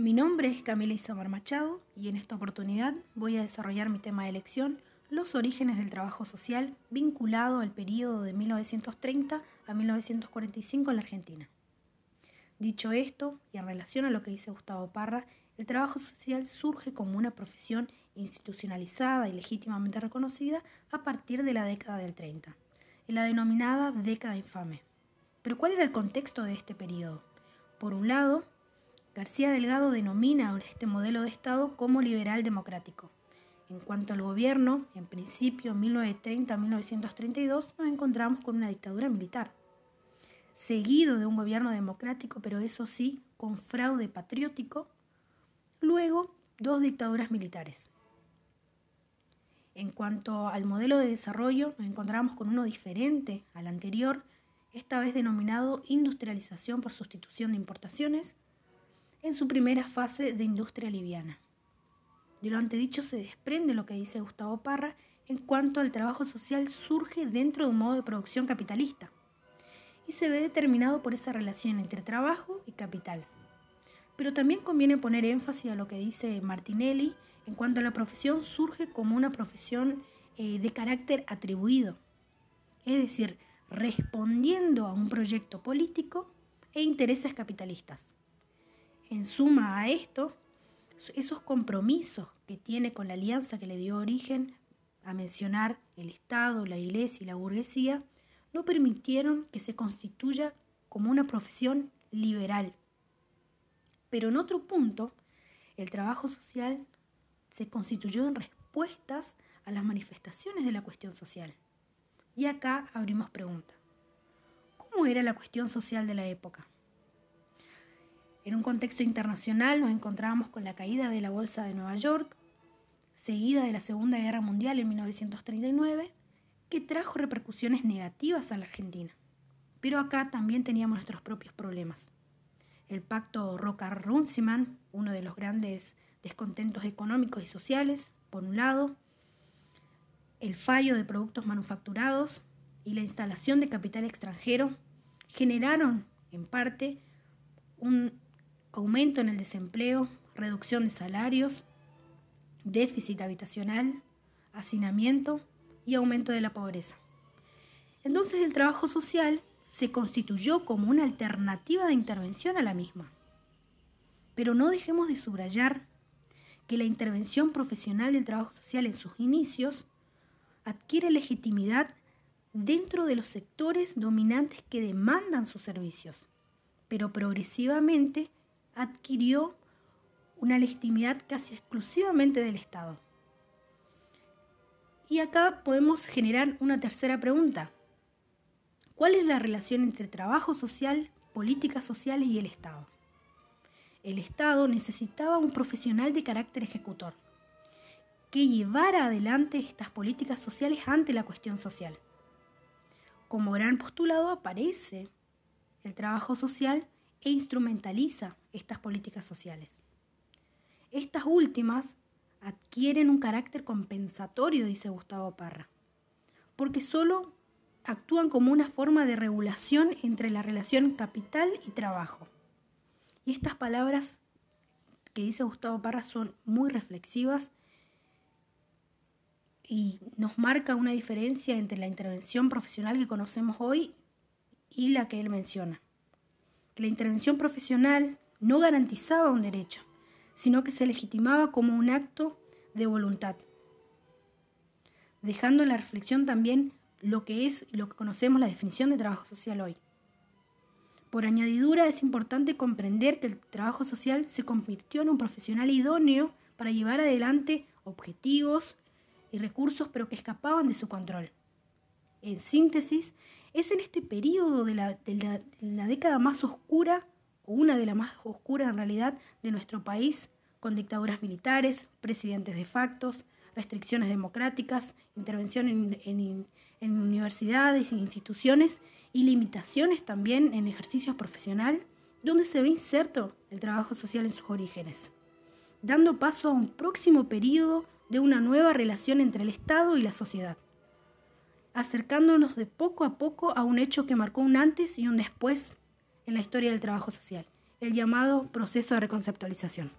Mi nombre es Camila Isamar Machado y en esta oportunidad voy a desarrollar mi tema de elección, los orígenes del trabajo social vinculado al periodo de 1930 a 1945 en la Argentina. Dicho esto, y en relación a lo que dice Gustavo Parra, el trabajo social surge como una profesión institucionalizada y legítimamente reconocida a partir de la década del 30, en la denominada década infame. Pero ¿cuál era el contexto de este periodo? Por un lado, García Delgado denomina este modelo de Estado como liberal democrático. En cuanto al gobierno, en principio 1930-1932 nos encontramos con una dictadura militar, seguido de un gobierno democrático, pero eso sí, con fraude patriótico, luego dos dictaduras militares. En cuanto al modelo de desarrollo, nos encontramos con uno diferente al anterior, esta vez denominado industrialización por sustitución de importaciones, en su primera fase de industria liviana. De lo antedicho se desprende lo que dice Gustavo Parra en cuanto al trabajo social surge dentro de un modo de producción capitalista y se ve determinado por esa relación entre trabajo y capital. Pero también conviene poner énfasis a lo que dice Martinelli en cuanto a la profesión surge como una profesión eh, de carácter atribuido, es decir, respondiendo a un proyecto político e intereses capitalistas. En suma a esto, esos compromisos que tiene con la alianza que le dio origen a mencionar el Estado, la Iglesia y la burguesía, no permitieron que se constituya como una profesión liberal. Pero en otro punto, el trabajo social se constituyó en respuestas a las manifestaciones de la cuestión social. Y acá abrimos pregunta. ¿Cómo era la cuestión social de la época? En un contexto internacional nos encontrábamos con la caída de la Bolsa de Nueva York, seguida de la Segunda Guerra Mundial en 1939, que trajo repercusiones negativas a la Argentina. Pero acá también teníamos nuestros propios problemas. El pacto Roca-Runciman, uno de los grandes descontentos económicos y sociales, por un lado, el fallo de productos manufacturados y la instalación de capital extranjero generaron, en parte, un aumento en el desempleo, reducción de salarios, déficit habitacional, hacinamiento y aumento de la pobreza. Entonces el trabajo social se constituyó como una alternativa de intervención a la misma. Pero no dejemos de subrayar que la intervención profesional del trabajo social en sus inicios adquiere legitimidad dentro de los sectores dominantes que demandan sus servicios, pero progresivamente adquirió una legitimidad casi exclusivamente del Estado. Y acá podemos generar una tercera pregunta. ¿Cuál es la relación entre trabajo social, políticas sociales y el Estado? El Estado necesitaba un profesional de carácter ejecutor que llevara adelante estas políticas sociales ante la cuestión social. Como gran postulado aparece el trabajo social e instrumentaliza estas políticas sociales. Estas últimas adquieren un carácter compensatorio, dice Gustavo Parra, porque solo actúan como una forma de regulación entre la relación capital y trabajo. Y estas palabras que dice Gustavo Parra son muy reflexivas y nos marca una diferencia entre la intervención profesional que conocemos hoy y la que él menciona la intervención profesional no garantizaba un derecho, sino que se legitimaba como un acto de voluntad, dejando en la reflexión también lo que es lo que conocemos la definición de trabajo social hoy. Por añadidura es importante comprender que el trabajo social se convirtió en un profesional idóneo para llevar adelante objetivos y recursos pero que escapaban de su control. En síntesis, es en este periodo de la, década más oscura, o una de las más oscuras en realidad, de nuestro país, con dictaduras militares, presidentes de factos, restricciones democráticas, intervención en, universidades e instituciones y limitaciones también en ejercicios profesional, donde se ve inserto el trabajo social en sus orígenes, dando paso a un próximo periodo de una nueva relación entre el Estado y la sociedad acercándonos de poco a poco a un hecho que marcó un antes y un después en la historia del trabajo social, el llamado proceso de reconceptualización.